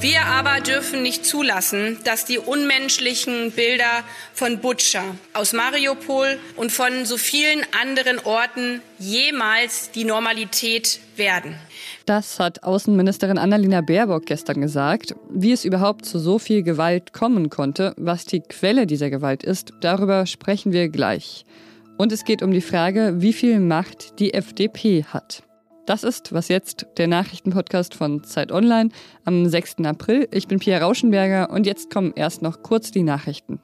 Wir aber dürfen nicht zulassen, dass die unmenschlichen Bilder von Butscha, aus Mariupol und von so vielen anderen Orten jemals die Normalität werden. Das hat Außenministerin Annalena Baerbock gestern gesagt. Wie es überhaupt zu so viel Gewalt kommen konnte, was die Quelle dieser Gewalt ist, darüber sprechen wir gleich. Und es geht um die Frage, wie viel Macht die FDP hat. Das ist Was jetzt, der Nachrichtenpodcast von Zeit Online am 6. April. Ich bin Pia Rauschenberger und jetzt kommen erst noch kurz die Nachrichten.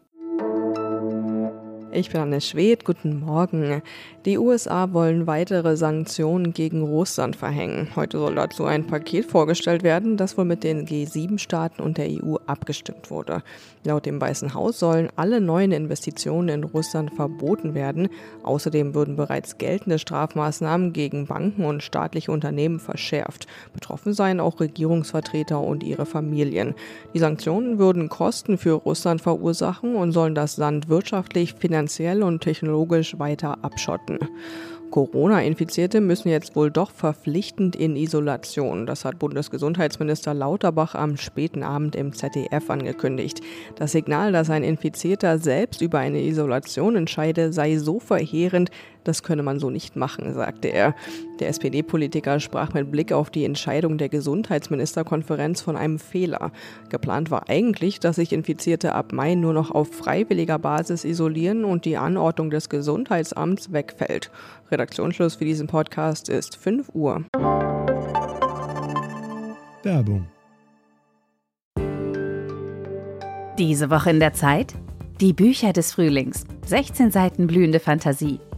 Ich bin Anne Schwedt, guten Morgen. Die USA wollen weitere Sanktionen gegen Russland verhängen. Heute soll dazu ein Paket vorgestellt werden, das wohl mit den G7-Staaten und der EU abgestimmt wurde. Laut dem Weißen Haus sollen alle neuen Investitionen in Russland verboten werden. Außerdem würden bereits geltende Strafmaßnahmen gegen Banken und staatliche Unternehmen verschärft. Betroffen seien auch Regierungsvertreter und ihre Familien. Die Sanktionen würden Kosten für Russland verursachen und sollen das Land wirtschaftlich, finanziell und technologisch weiter abschotten. Corona-Infizierte müssen jetzt wohl doch verpflichtend in Isolation. Das hat Bundesgesundheitsminister Lauterbach am späten Abend im ZDF angekündigt. Das Signal, dass ein Infizierter selbst über eine Isolation entscheide, sei so verheerend, das könne man so nicht machen, sagte er. Der SPD-Politiker sprach mit Blick auf die Entscheidung der Gesundheitsministerkonferenz von einem Fehler. Geplant war eigentlich, dass sich Infizierte ab Mai nur noch auf freiwilliger Basis isolieren und die Anordnung des Gesundheitsamts wegfällt. Redaktionsschluss für diesen Podcast ist 5 Uhr. Werbung. Diese Woche in der Zeit? Die Bücher des Frühlings. 16 Seiten blühende Fantasie.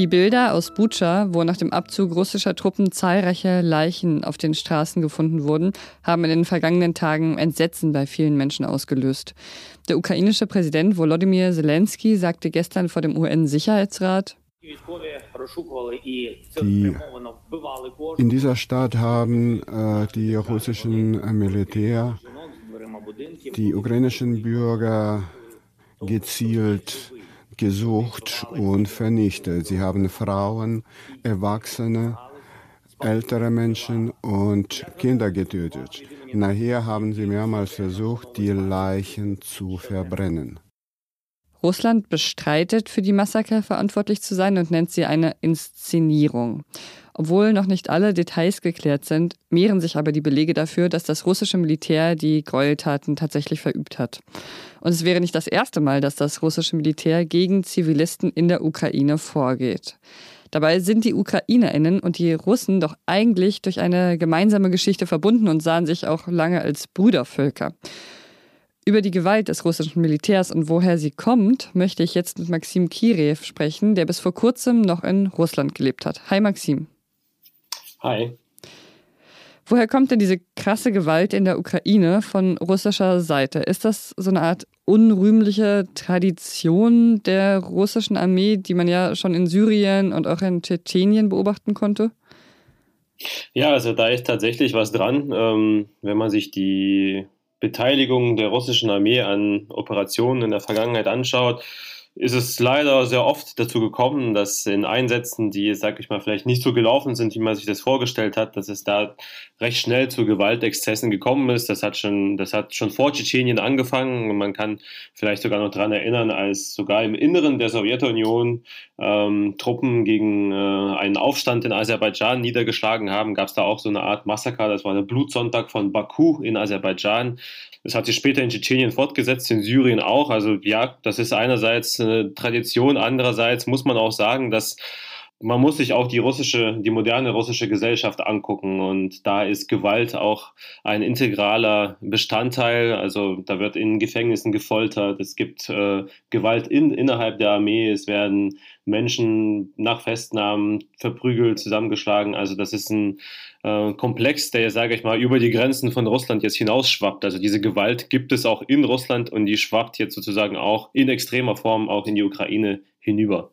Die Bilder aus Bucha, wo nach dem Abzug russischer Truppen zahlreiche Leichen auf den Straßen gefunden wurden, haben in den vergangenen Tagen Entsetzen bei vielen Menschen ausgelöst. Der ukrainische Präsident Volodymyr Zelensky sagte gestern vor dem UN-Sicherheitsrat, die, in dieser Stadt haben äh, die russischen Militär die ukrainischen Bürger gezielt gesucht und vernichtet. Sie haben Frauen, Erwachsene, ältere Menschen und Kinder getötet. Nachher haben sie mehrmals versucht, die Leichen zu verbrennen. Russland bestreitet, für die Massaker verantwortlich zu sein und nennt sie eine Inszenierung. Obwohl noch nicht alle Details geklärt sind, mehren sich aber die Belege dafür, dass das russische Militär die Gräueltaten tatsächlich verübt hat. Und es wäre nicht das erste Mal, dass das russische Militär gegen Zivilisten in der Ukraine vorgeht. Dabei sind die Ukrainerinnen und die Russen doch eigentlich durch eine gemeinsame Geschichte verbunden und sahen sich auch lange als Brudervölker. Über die Gewalt des russischen Militärs und woher sie kommt, möchte ich jetzt mit Maxim Kirev sprechen, der bis vor kurzem noch in Russland gelebt hat. Hi Maxim. Hi. Woher kommt denn diese krasse Gewalt in der Ukraine von russischer Seite? Ist das so eine Art unrühmliche Tradition der russischen Armee, die man ja schon in Syrien und auch in Tschetschenien beobachten konnte? Ja, also da ist tatsächlich was dran. Ähm, wenn man sich die Beteiligung der russischen Armee an Operationen in der Vergangenheit anschaut, ist es leider sehr oft dazu gekommen, dass in Einsätzen, die, sag ich mal, vielleicht nicht so gelaufen sind, wie man sich das vorgestellt hat, dass es da recht schnell zu Gewaltexzessen gekommen ist. Das hat schon, das hat schon vor Tschetschenien angefangen. Man kann vielleicht sogar noch daran erinnern, als sogar im Inneren der Sowjetunion ähm, Truppen gegen äh, einen Aufstand in Aserbaidschan niedergeschlagen haben, gab es da auch so eine Art Massaker. Das war der Blutsonntag von Baku in Aserbaidschan. Das hat sich später in Tschetschenien fortgesetzt, in Syrien auch. Also ja, das ist einerseits eine Tradition, andererseits muss man auch sagen, dass man muss sich auch die russische, die moderne russische Gesellschaft angucken und da ist Gewalt auch ein integraler Bestandteil. Also da wird in Gefängnissen gefoltert, es gibt äh, Gewalt in, innerhalb der Armee, es werden Menschen nach Festnahmen verprügelt, zusammengeschlagen. Also das ist ein äh, Komplex, der, sage ich mal, über die Grenzen von Russland jetzt hinausschwappt. Also diese Gewalt gibt es auch in Russland und die schwappt jetzt sozusagen auch in extremer Form auch in die Ukraine hinüber.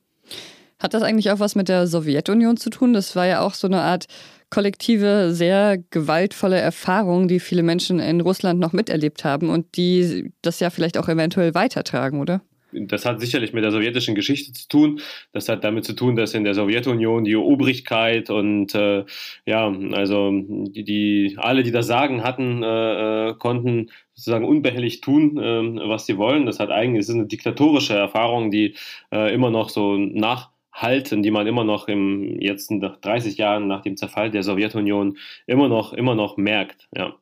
Hat das eigentlich auch was mit der Sowjetunion zu tun? Das war ja auch so eine Art kollektive, sehr gewaltvolle Erfahrung, die viele Menschen in Russland noch miterlebt haben und die das ja vielleicht auch eventuell weitertragen, oder? das hat sicherlich mit der sowjetischen Geschichte zu tun. Das hat damit zu tun, dass in der Sowjetunion die Obrigkeit und äh, ja, also die, die, alle, die das Sagen hatten, äh, äh konnten sozusagen unbehelligt tun, äh, was sie wollen. Das hat eigentlich, es ist eine diktatorische Erfahrung, die äh, immer noch so nachhalten, die man immer noch im jetzt nach 30 Jahren nach dem Zerfall der Sowjetunion immer noch immer noch merkt. Ja.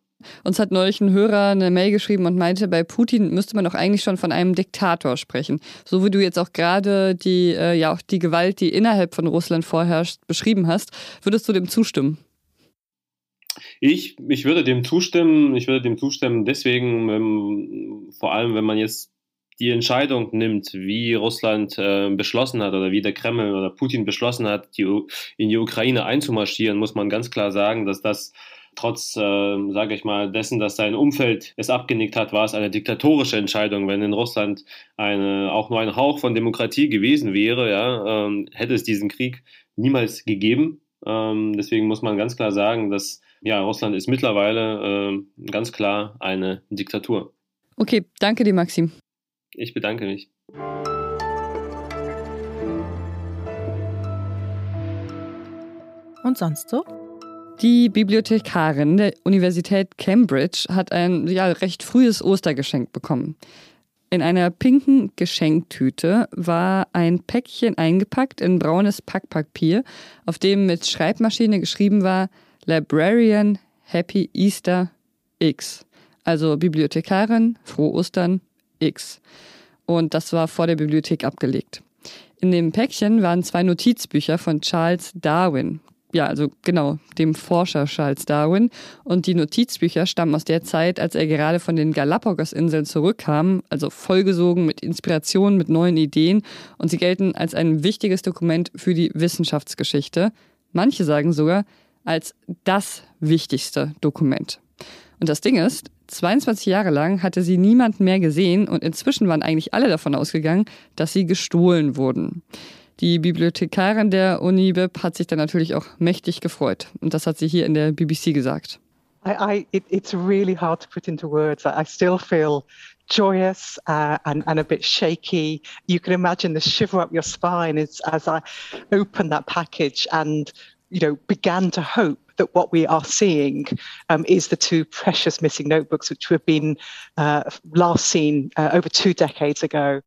Uns hat neulich ein Hörer eine Mail geschrieben und meinte, bei Putin müsste man doch eigentlich schon von einem Diktator sprechen. So wie du jetzt auch gerade die, äh, ja auch die Gewalt, die innerhalb von Russland vorherrscht, beschrieben hast, würdest du dem zustimmen? Ich, ich würde dem zustimmen. Ich würde dem zustimmen deswegen, ähm, vor allem, wenn man jetzt die Entscheidung nimmt, wie Russland äh, beschlossen hat oder wie der Kreml oder Putin beschlossen hat, die, in die Ukraine einzumarschieren, muss man ganz klar sagen, dass das trotz, äh, sage ich mal, dessen, dass sein Umfeld es abgenickt hat, war es eine diktatorische Entscheidung. Wenn in Russland eine, auch nur ein Hauch von Demokratie gewesen wäre, ja, ähm, hätte es diesen Krieg niemals gegeben. Ähm, deswegen muss man ganz klar sagen, dass ja, Russland ist mittlerweile äh, ganz klar eine Diktatur. Okay, danke dir, Maxim. Ich bedanke mich. Und sonst so? Die Bibliothekarin der Universität Cambridge hat ein ja, recht frühes Ostergeschenk bekommen. In einer pinken Geschenktüte war ein Päckchen eingepackt in braunes Packpapier, auf dem mit Schreibmaschine geschrieben war Librarian Happy Easter X. Also Bibliothekarin, Frohe Ostern X. Und das war vor der Bibliothek abgelegt. In dem Päckchen waren zwei Notizbücher von Charles Darwin, ja, also genau, dem Forscher Charles Darwin. Und die Notizbücher stammen aus der Zeit, als er gerade von den Galapagos-Inseln zurückkam, also vollgesogen mit Inspiration, mit neuen Ideen. Und sie gelten als ein wichtiges Dokument für die Wissenschaftsgeschichte. Manche sagen sogar als das wichtigste Dokument. Und das Ding ist, 22 Jahre lang hatte sie niemanden mehr gesehen und inzwischen waren eigentlich alle davon ausgegangen, dass sie gestohlen wurden. Die Bibliothekarin der Uni BIP hat sich dann natürlich auch mächtig gefreut. Und das hat sie hier in der BBC gesagt. I, I, it, it's really hard to put into words. I still feel joyous uh, and, and a bit shaky. You can imagine the shiver up your spine as, as I opened that package and you know began to hope that what we are seeing um, is the two precious missing notebooks which have been uh, last seen uh, over two decades ago.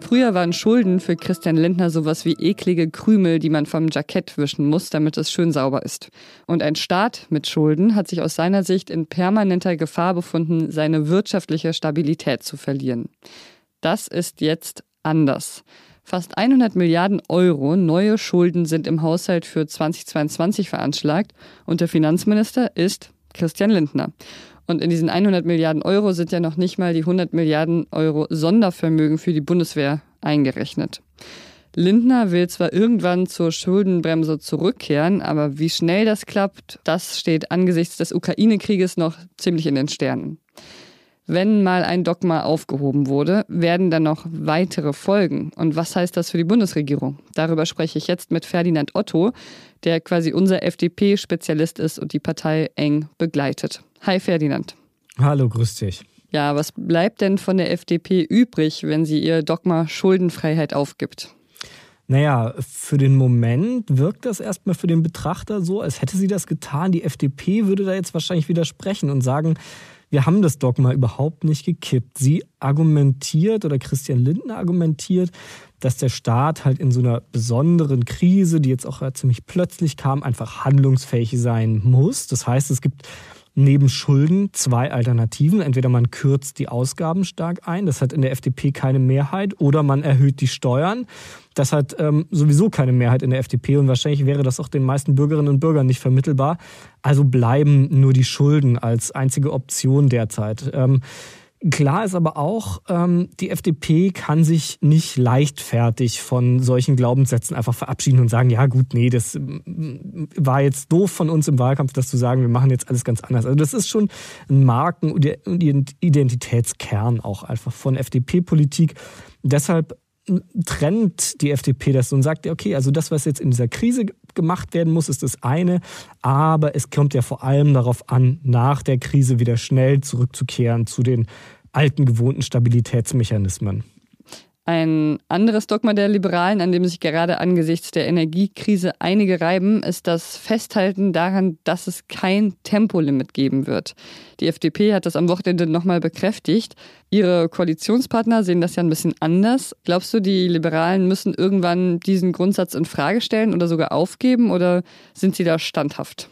Früher waren Schulden für Christian Lindner sowas wie eklige Krümel, die man vom Jackett wischen muss, damit es schön sauber ist. Und ein Staat mit Schulden hat sich aus seiner Sicht in permanenter Gefahr befunden, seine wirtschaftliche Stabilität zu verlieren. Das ist jetzt anders. Fast 100 Milliarden Euro neue Schulden sind im Haushalt für 2022 veranschlagt und der Finanzminister ist Christian Lindner. Und in diesen 100 Milliarden Euro sind ja noch nicht mal die 100 Milliarden Euro Sondervermögen für die Bundeswehr eingerechnet. Lindner will zwar irgendwann zur Schuldenbremse zurückkehren, aber wie schnell das klappt, das steht angesichts des Ukraine-Krieges noch ziemlich in den Sternen. Wenn mal ein Dogma aufgehoben wurde, werden dann noch weitere folgen. Und was heißt das für die Bundesregierung? Darüber spreche ich jetzt mit Ferdinand Otto, der quasi unser FDP-Spezialist ist und die Partei eng begleitet. Hi Ferdinand. Hallo, grüß dich. Ja, was bleibt denn von der FDP übrig, wenn sie ihr Dogma Schuldenfreiheit aufgibt? Naja, für den Moment wirkt das erstmal für den Betrachter so, als hätte sie das getan. Die FDP würde da jetzt wahrscheinlich widersprechen und sagen, wir haben das Dogma überhaupt nicht gekippt. Sie argumentiert oder Christian Lindner argumentiert, dass der Staat halt in so einer besonderen Krise, die jetzt auch ziemlich plötzlich kam, einfach handlungsfähig sein muss. Das heißt, es gibt neben Schulden zwei Alternativen. Entweder man kürzt die Ausgaben stark ein, das hat in der FDP keine Mehrheit, oder man erhöht die Steuern. Das hat ähm, sowieso keine Mehrheit in der FDP und wahrscheinlich wäre das auch den meisten Bürgerinnen und Bürgern nicht vermittelbar. Also bleiben nur die Schulden als einzige Option derzeit. Ähm, Klar ist aber auch, ähm, die FDP kann sich nicht leichtfertig von solchen Glaubenssätzen einfach verabschieden und sagen, ja gut, nee, das war jetzt doof von uns im Wahlkampf, das zu sagen, wir machen jetzt alles ganz anders. Also das ist schon ein Marken- und Identitätskern auch einfach von FDP-Politik. Deshalb trennt die FDP das und sagt, okay, also das, was jetzt in dieser Krise gemacht werden muss, ist das eine, aber es kommt ja vor allem darauf an, nach der Krise wieder schnell zurückzukehren zu den alten gewohnten Stabilitätsmechanismen. Ein anderes Dogma der Liberalen, an dem sich gerade angesichts der Energiekrise einige reiben, ist das Festhalten daran, dass es kein Tempolimit geben wird. Die FDP hat das am Wochenende nochmal bekräftigt. Ihre Koalitionspartner sehen das ja ein bisschen anders. Glaubst du, die Liberalen müssen irgendwann diesen Grundsatz in Frage stellen oder sogar aufgeben oder sind sie da standhaft?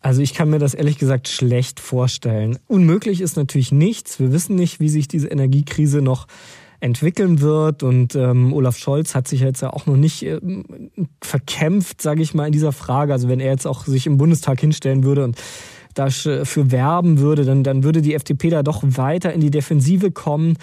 Also ich kann mir das ehrlich gesagt schlecht vorstellen. Unmöglich ist natürlich nichts. Wir wissen nicht, wie sich diese Energiekrise noch entwickeln wird. Und ähm, Olaf Scholz hat sich jetzt ja auch noch nicht äh, verkämpft, sage ich mal, in dieser Frage. Also wenn er jetzt auch sich im Bundestag hinstellen würde und dafür werben würde, dann, dann würde die FDP da doch weiter in die Defensive kommen.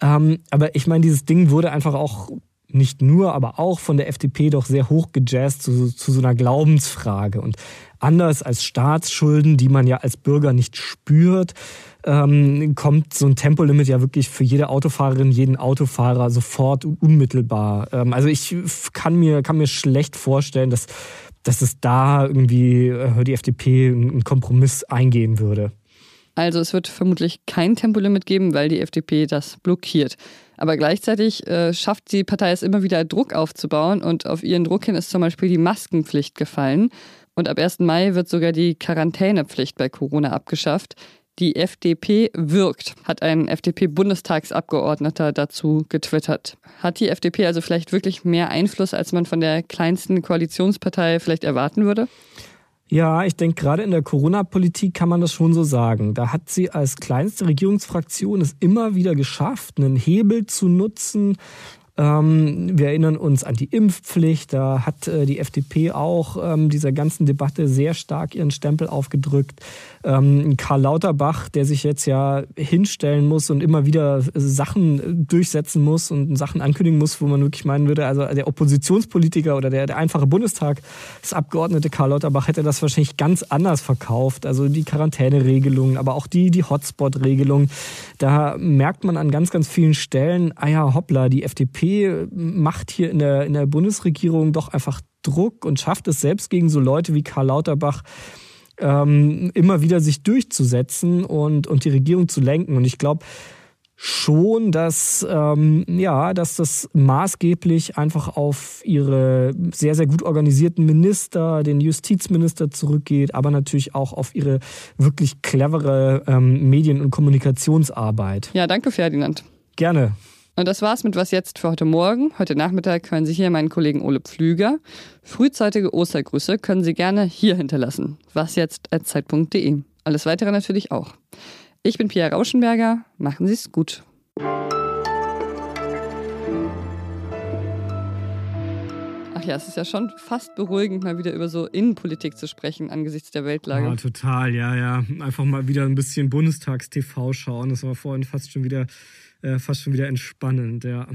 Ähm, aber ich meine, dieses Ding wurde einfach auch nicht nur, aber auch von der FDP doch sehr hoch gejazzt zu, zu so einer Glaubensfrage. Und anders als Staatsschulden, die man ja als Bürger nicht spürt, ähm, kommt so ein Tempolimit ja wirklich für jede Autofahrerin, jeden Autofahrer sofort unmittelbar. Ähm, also ich kann mir, kann mir schlecht vorstellen, dass, dass es da irgendwie äh, die FDP einen Kompromiss eingehen würde. Also es wird vermutlich kein Tempolimit geben, weil die FDP das blockiert. Aber gleichzeitig äh, schafft die Partei es immer wieder, Druck aufzubauen und auf ihren Druck hin ist zum Beispiel die Maskenpflicht gefallen. Und ab 1. Mai wird sogar die Quarantänepflicht bei Corona abgeschafft. Die FDP wirkt, hat ein FDP-Bundestagsabgeordneter dazu getwittert. Hat die FDP also vielleicht wirklich mehr Einfluss, als man von der kleinsten Koalitionspartei vielleicht erwarten würde? Ja, ich denke, gerade in der Corona-Politik kann man das schon so sagen. Da hat sie als kleinste Regierungsfraktion es immer wieder geschafft, einen Hebel zu nutzen, wir erinnern uns an die Impfpflicht. Da hat äh, die FDP auch ähm, dieser ganzen Debatte sehr stark ihren Stempel aufgedrückt. Ähm, Karl Lauterbach, der sich jetzt ja hinstellen muss und immer wieder Sachen durchsetzen muss und Sachen ankündigen muss, wo man wirklich meinen würde, also der Oppositionspolitiker oder der, der einfache Bundestagsabgeordnete Karl Lauterbach hätte das wahrscheinlich ganz anders verkauft. Also die Quarantäneregelung, aber auch die, die Hotspot-Regelung. Da merkt man an ganz, ganz vielen Stellen, ah ja, hoppla, die FDP macht hier in der, in der Bundesregierung doch einfach Druck und schafft es selbst gegen so Leute wie Karl Lauterbach ähm, immer wieder sich durchzusetzen und, und die Regierung zu lenken. Und ich glaube, schon, dass ähm, ja, dass das maßgeblich einfach auf ihre sehr sehr gut organisierten Minister, den Justizminister zurückgeht, aber natürlich auch auf ihre wirklich clevere ähm, Medien- und Kommunikationsarbeit. Ja, danke Ferdinand. Gerne. Und das war's mit Was jetzt für heute Morgen. Heute Nachmittag hören Sie hier meinen Kollegen Ole Pflüger. Frühzeitige Ostergrüße können Sie gerne hier hinterlassen. Was jetzt als Zeitpunkt.de. Alles weitere natürlich auch. Ich bin Pia Rauschenberger. Machen Sie es gut. Ach ja, es ist ja schon fast beruhigend, mal wieder über so Innenpolitik zu sprechen angesichts der Weltlage. Ja, total, ja, ja. Einfach mal wieder ein bisschen Bundestagstv schauen. Das war vorhin fast schon wieder äh, fast schon wieder entspannend, ja.